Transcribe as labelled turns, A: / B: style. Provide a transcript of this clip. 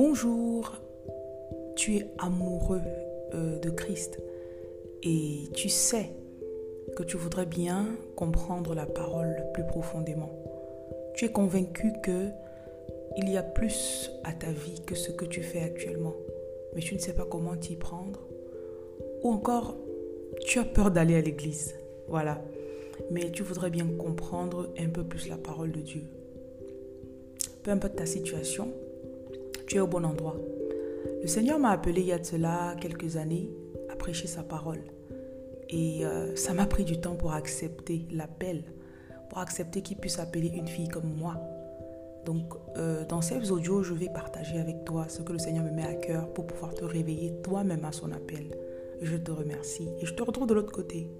A: Bonjour, tu es amoureux euh, de Christ et tu sais que tu voudrais bien comprendre la parole plus profondément. Tu es convaincu que il y a plus à ta vie que ce que tu fais actuellement, mais tu ne sais pas comment t'y prendre. Ou encore, tu as peur d'aller à l'église. Voilà. Mais tu voudrais bien comprendre un peu plus la parole de Dieu. Peu importe ta situation, tu es au bon endroit. Le Seigneur m'a appelé il y a de cela quelques années à prêcher sa parole. Et euh, ça m'a pris du temps pour accepter l'appel, pour accepter qu'il puisse appeler une fille comme moi. Donc, euh, dans ces audios, je vais partager avec toi ce que le Seigneur me met à cœur pour pouvoir te réveiller toi-même à son appel. Je te remercie et je te retrouve de l'autre côté.